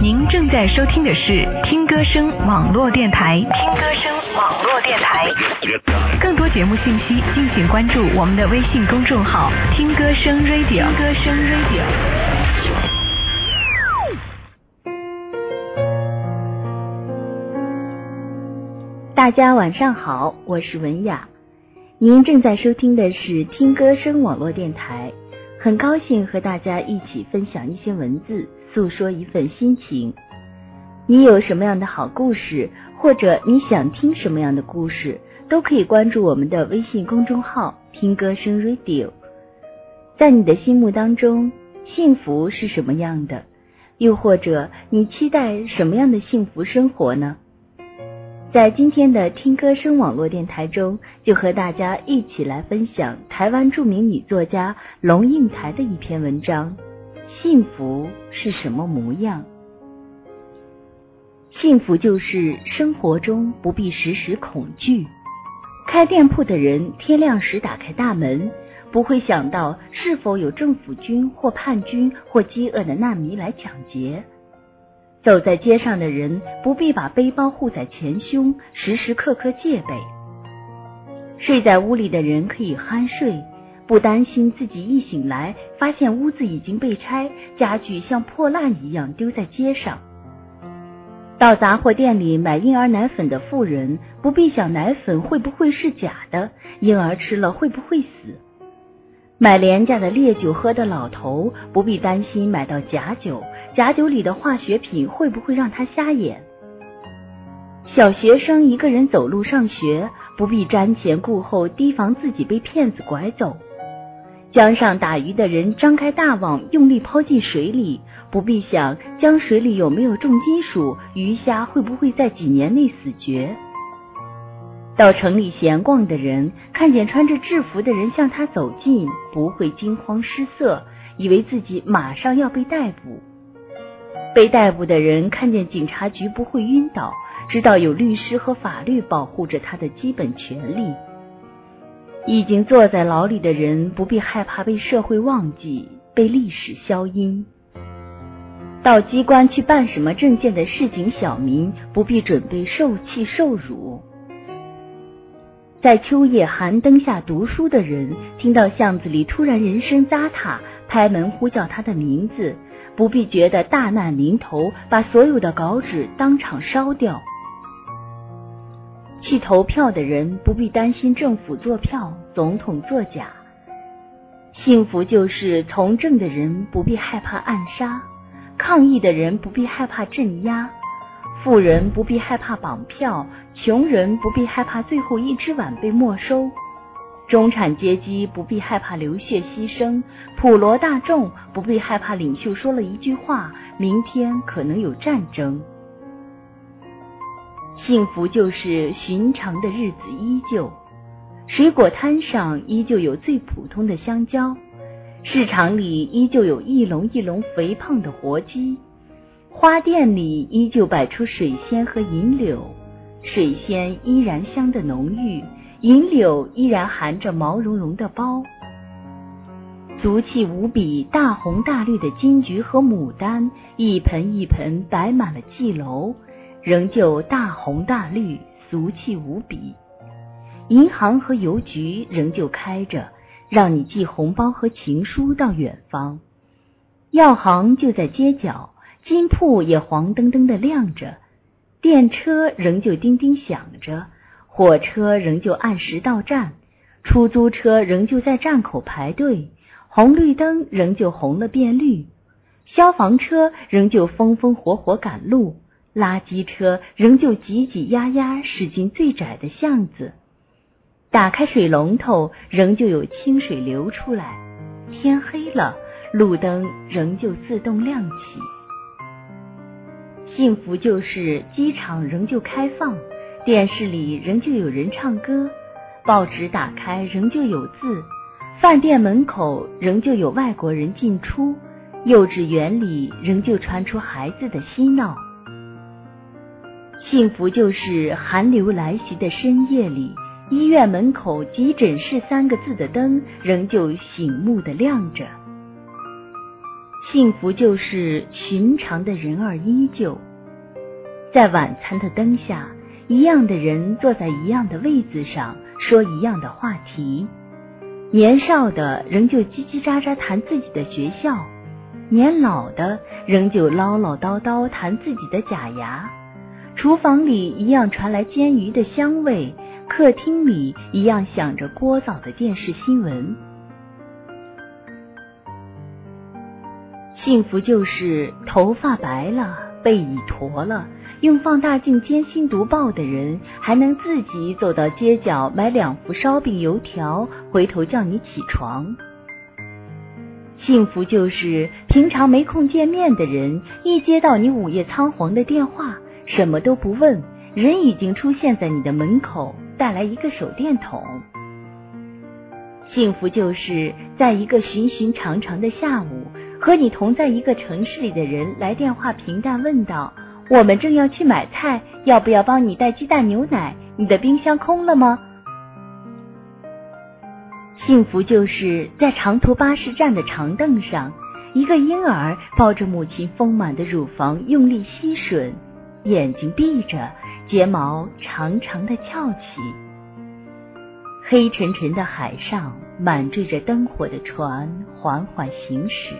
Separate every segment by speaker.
Speaker 1: 您正在收听的是听歌声网络电台。听歌声网络电台。更多节目信息，敬请关注我们的微信公众号“听歌声 Radio”。听歌声 Radio。
Speaker 2: 大家晚上好，我是文雅。您正在收听的是听歌声网络电台，很高兴和大家一起分享一些文字。诉说一份心情，你有什么样的好故事，或者你想听什么样的故事，都可以关注我们的微信公众号“听歌声 Radio”。在你的心目当中，幸福是什么样的？又或者你期待什么样的幸福生活呢？在今天的听歌声网络电台中，就和大家一起来分享台湾著名女作家龙应台的一篇文章。幸福是什么模样？幸福就是生活中不必时时恐惧。开店铺的人天亮时打开大门，不会想到是否有政府军或叛军或饥饿的难民来抢劫。走在街上的人不必把背包护在前胸，时时刻刻戒备。睡在屋里的人可以酣睡。不担心自己一醒来发现屋子已经被拆，家具像破烂一样丢在街上。到杂货店里买婴儿奶粉的妇人不必想奶粉会不会是假的，婴儿吃了会不会死。买廉价的烈酒喝的老头不必担心买到假酒，假酒里的化学品会不会让他瞎眼。小学生一个人走路上学，不必瞻前顾后提防自己被骗子拐走。江上打鱼的人张开大网，用力抛进水里，不必想江水里有没有重金属，鱼虾会不会在几年内死绝。到城里闲逛的人看见穿着制服的人向他走近，不会惊慌失色，以为自己马上要被逮捕。被逮捕的人看见警察局不会晕倒，知道有律师和法律保护着他的基本权利。已经坐在牢里的人不必害怕被社会忘记、被历史消音。到机关去办什么证件的市井小民不必准备受气受辱。在秋夜寒灯下读书的人，听到巷子里突然人声杂沓，拍门呼叫他的名字，不必觉得大难临头，把所有的稿纸当场烧掉。去投票的人不必担心政府作票、总统作假。幸福就是从政的人不必害怕暗杀，抗议的人不必害怕镇压，富人不必害怕绑票，穷人不必害怕最后一只碗被没收，中产阶级不必害怕流血牺牲，普罗大众不必害怕领袖说了一句话，明天可能有战争。幸福就是寻常的日子依旧，水果摊上依旧有最普通的香蕉，市场里依旧有一笼一笼肥胖的活鸡，花店里依旧摆出水仙和银柳，水仙依然香得浓郁，银柳依然含着毛茸茸的苞，足气无比、大红大绿的金菊和牡丹，一盆一盆摆满了蓟楼。仍旧大红大绿，俗气无比。银行和邮局仍旧开着，让你寄红包和情书到远方。药行就在街角，金铺也黄澄澄的亮着。电车仍旧叮叮响着，火车仍旧按时到站，出租车仍旧在站口排队，红绿灯仍旧红了变绿，消防车仍旧风风火火赶路。垃圾车仍旧挤挤压压驶进最窄的巷子，打开水龙头仍旧有清水流出来。天黑了，路灯仍旧自动亮起。幸福就是机场仍旧开放，电视里仍旧有人唱歌，报纸打开仍旧有字，饭店门口仍旧有外国人进出，幼稚园里仍旧传出孩子的嬉闹。幸福就是寒流来袭的深夜里，医院门口“急诊室”三个字的灯仍旧醒目的亮着。幸福就是寻常的人儿依旧，在晚餐的灯下，一样的人坐在一样的位子上，说一样的话题。年少的仍旧叽叽喳喳谈自己的学校，年老的仍旧唠唠叨叨谈自己的假牙。厨房里一样传来煎鱼的香味，客厅里一样响着聒噪的电视新闻。幸福就是头发白了，背已驼了，用放大镜艰辛读报的人，还能自己走到街角买两副烧饼油条，回头叫你起床。幸福就是平常没空见面的人，一接到你午夜仓皇的电话，什么都不问，人已经出现在你的门口，带来一个手电筒。幸福就是在一个寻寻常常的下午。和你同在一个城市里的人来电话，平淡问道：“我们正要去买菜，要不要帮你带鸡蛋、牛奶？你的冰箱空了吗？”幸福就是在长途巴士站的长凳上，一个婴儿抱着母亲丰满的乳房，用力吸吮，眼睛闭着，睫毛长长的翘起。黑沉沉的海上，满缀着灯火的船缓缓行驶。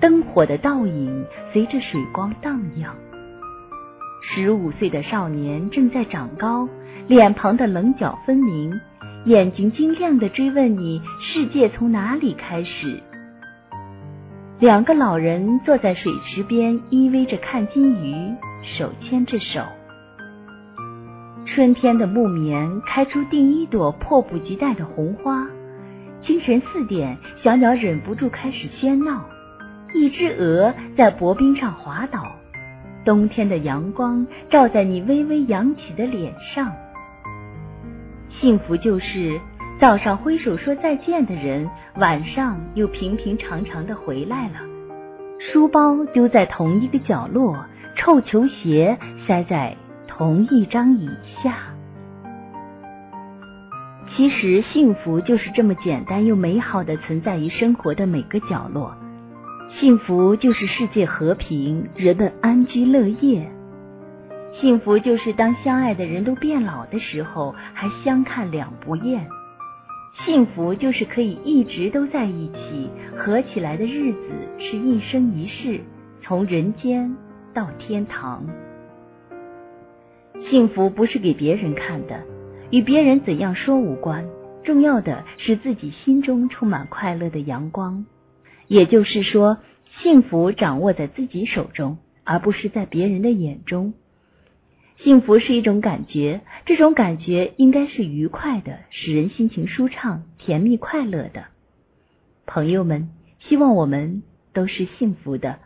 Speaker 2: 灯火的倒影随着水光荡漾。十五岁的少年正在长高，脸庞的棱角分明，眼睛晶亮的追问你：世界从哪里开始？两个老人坐在水池边依偎着看金鱼，手牵着手。春天的木棉开出第一朵迫不及待的红花。清晨四点，小鸟忍不住开始喧闹。一只鹅在薄冰上滑倒，冬天的阳光照在你微微扬起的脸上。幸福就是早上挥手说再见的人，晚上又平平常常的回来了。书包丢在同一个角落，臭球鞋塞在同一张椅下。其实，幸福就是这么简单又美好的存在于生活的每个角落。幸福就是世界和平，人们安居乐业。幸福就是当相爱的人都变老的时候，还相看两不厌。幸福就是可以一直都在一起，合起来的日子是一生一世，从人间到天堂。幸福不是给别人看的，与别人怎样说无关，重要的是自己心中充满快乐的阳光。也就是说，幸福掌握在自己手中，而不是在别人的眼中。幸福是一种感觉，这种感觉应该是愉快的，使人心情舒畅、甜蜜、快乐的。朋友们，希望我们都是幸福的。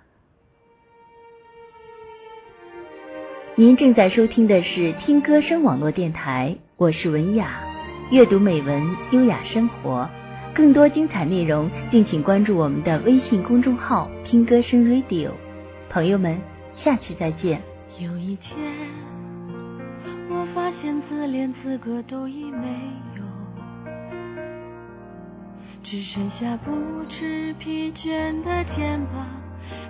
Speaker 2: 您正在收听的是听歌声网络电台，我是文雅，阅读美文，优雅生活。更多精彩内容，敬请关注我们的微信公众号“听歌声 Radio”。朋友们，下期再见。
Speaker 3: 有一天，我发现自怜资格都已没有，只剩下不知疲倦的肩膀，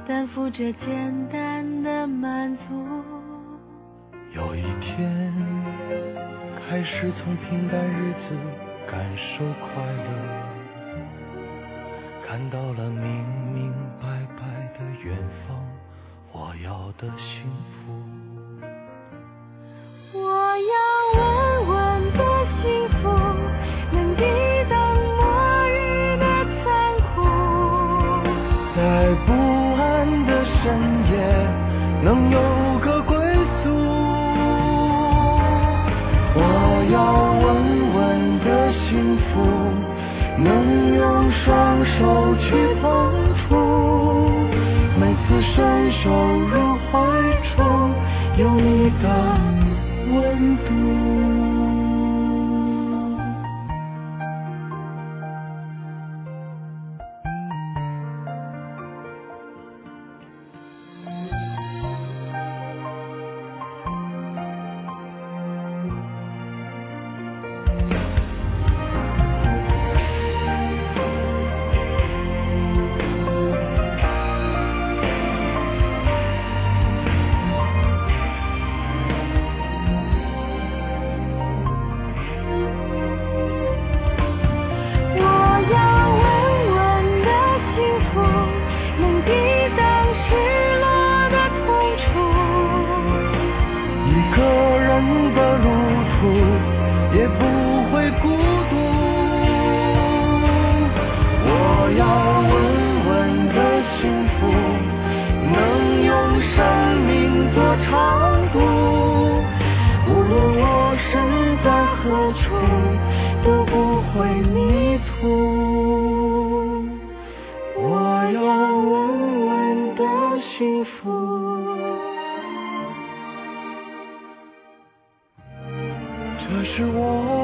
Speaker 3: 担负着简单的满足。
Speaker 4: 有一天，开始从平淡日子感受快乐。看到了明明白白的远方，我要的幸福。双手。去碰触，每次伸手入怀中，有你的可是我。